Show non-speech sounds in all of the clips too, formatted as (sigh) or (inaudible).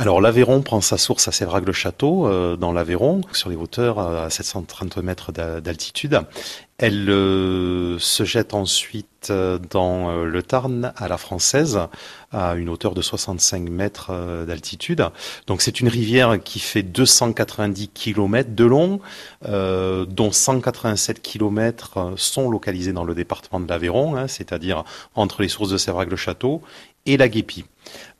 Alors l'Aveyron prend sa source à Sévrac-le-Château, euh, dans l'Aveyron, sur les hauteurs à 730 mètres d'altitude. Elle euh, se jette ensuite euh, dans le Tarn à la française, à une hauteur de 65 mètres d'altitude. Donc c'est une rivière qui fait 290 km de long, dont 187 km sont localisés dans le département de l'Aveyron, hein, c'est-à-dire entre les sources de Sévrac-le-Château et la Guépie.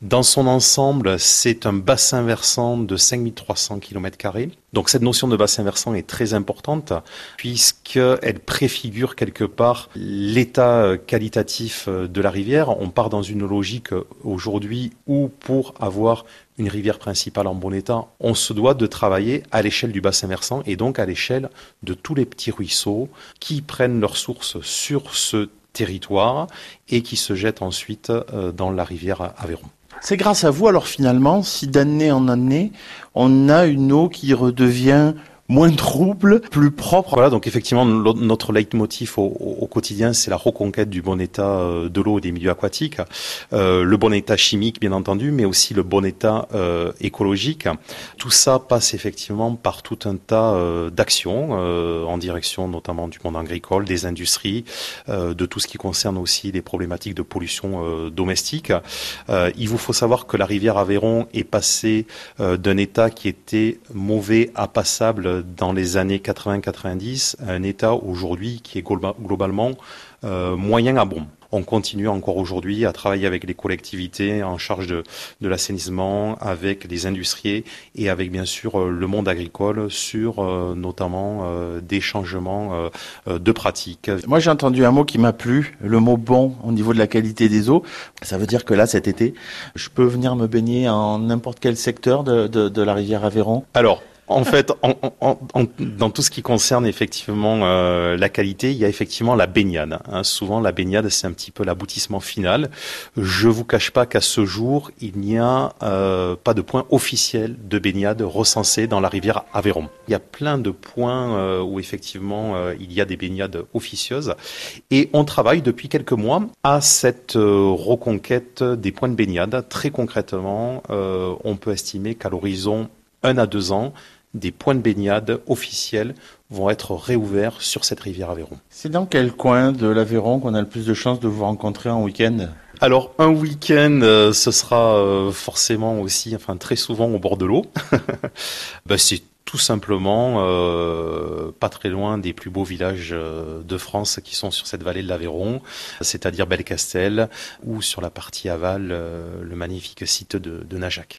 Dans son ensemble, c'est un bassin versant de 5300 km. Donc cette notion de bassin versant est très importante puisqu'elle préfigure quelque part l'état qualitatif de la rivière. On part dans une logique aujourd'hui où pour avoir une rivière principale en bon état, on se doit de travailler à l'échelle du bassin versant et donc à l'échelle de tous les petits ruisseaux qui prennent leur source sur ce territoire et qui se jette ensuite euh, dans la rivière Aveyron. C'est grâce à vous alors finalement si d'année en année on a une eau qui redevient moins trouble, plus propre. Voilà, donc effectivement, notre leitmotiv au, quotidien, c'est la reconquête du bon état euh, de l'eau et des milieux aquatiques, euh, le bon état chimique, bien entendu, mais aussi le bon état euh, écologique. Tout ça passe effectivement par tout un tas d'actions en direction notamment du monde agricole, des industries, de tout ce qui concerne aussi les problématiques de pollution domestique. il vous faut savoir que la rivière Aveyron est passée d'un état qui était mauvais à passable dans les années 80-90 un état aujourd'hui qui est globalement euh, moyen à bon. On continue encore aujourd'hui à travailler avec les collectivités en charge de, de l'assainissement, avec les industriels et avec bien sûr euh, le monde agricole sur euh, notamment des changements de pratiques. Moi j'ai entendu un mot qui m'a plu, le mot bon au niveau de la qualité des eaux. Ça veut dire que là cet été, je peux venir me baigner en n'importe quel secteur de, de, de la rivière Aveyron? Alors en fait, dans tout ce qui concerne effectivement euh, la qualité, il y a effectivement la baignade. Hein. Souvent, la baignade, c'est un petit peu l'aboutissement final. Je vous cache pas qu'à ce jour, il n'y a euh, pas de point officiel de baignade recensé dans la rivière Aveyron. Il y a plein de points euh, où effectivement il y a des baignades officieuses, et on travaille depuis quelques mois à cette reconquête des points de baignade. Très concrètement, on peut estimer qu'à l'horizon un à deux ans, des points de baignade officiels vont être réouverts sur cette rivière Aveyron. C'est dans quel coin de l'Aveyron qu'on a le plus de chances de vous rencontrer en week-end? Alors un week-end, euh, ce sera euh, forcément aussi, enfin très souvent au bord de l'eau. (laughs) ben, c'est tout simplement euh, pas très loin des plus beaux villages de France qui sont sur cette vallée de l'Aveyron, c'est-à-dire Belcastel ou sur la partie aval le magnifique site de, de Najac.